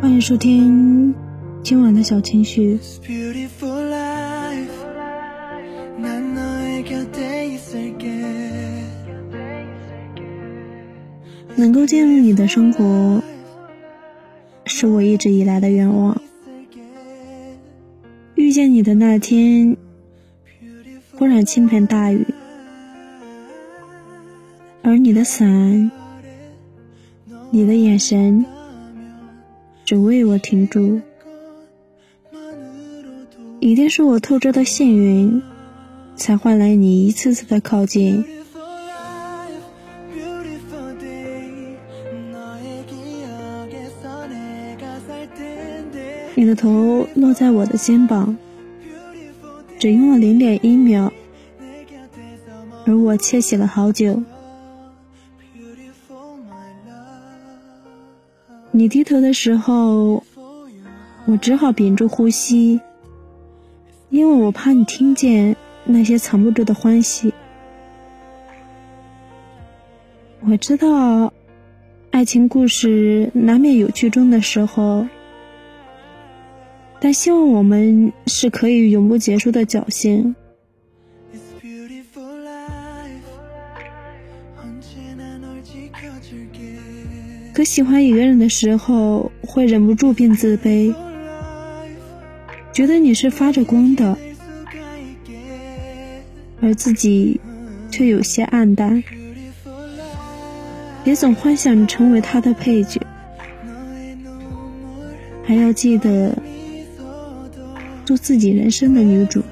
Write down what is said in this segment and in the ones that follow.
欢迎收听今晚的小情绪。能够进入你的生活，是我一直以来的愿望。遇见你的那天，忽然倾盆大雨，而你的伞，你的眼神。只为我停住，一定是我透支的幸运，才换来你一次次的靠近。你的头落在我的肩膀，只用了零点一秒，而我窃喜了好久。你低头的时候，我只好屏住呼吸，因为我怕你听见那些藏不住的欢喜。我知道，爱情故事难免有剧终的时候，但希望我们是可以永不结束的侥幸。可喜欢一个人的时候，会忍不住变自卑，觉得你是发着光的，而自己却有些暗淡。别总幻想成为他的配角，还要记得做自己人生的女主。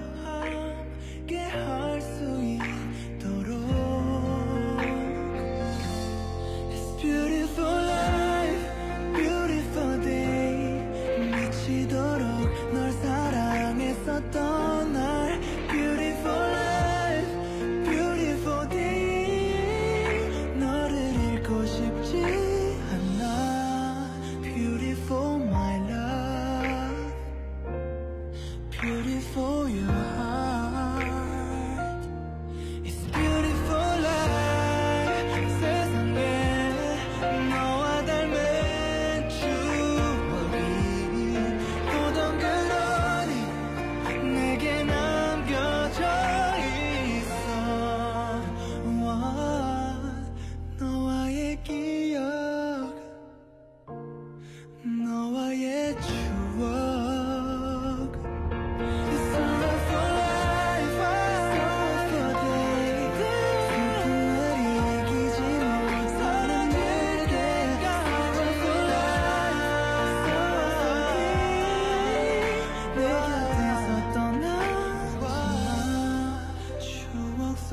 多严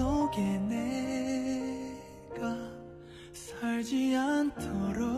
속에 내가 살지 않도록.